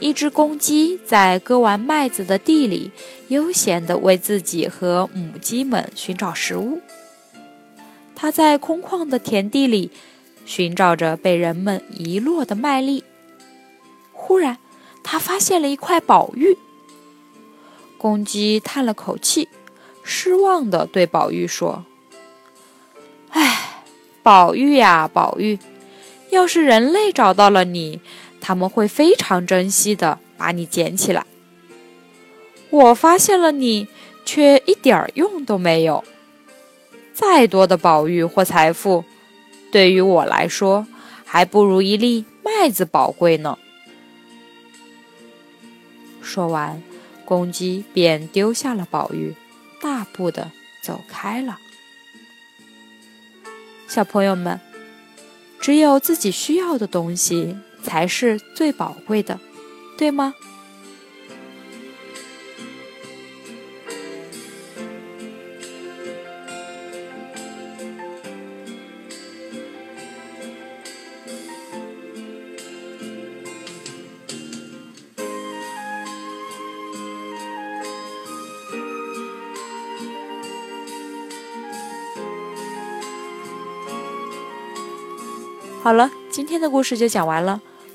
一只公鸡在割完麦子的地里，悠闲地为自己和母鸡们寻找食物。它在空旷的田地里寻找着被人们遗落的麦粒。忽然，它发现了一块宝玉。公鸡叹了口气，失望地对宝玉说：“哎，宝玉呀，宝玉，要是人类找到了你。”他们会非常珍惜的把你捡起来。我发现了你，却一点用都没有。再多的宝玉或财富，对于我来说，还不如一粒麦子宝贵呢。说完，公鸡便丢下了宝玉，大步的走开了。小朋友们，只有自己需要的东西。才是最宝贵的，对吗？好了，今天的故事就讲完了。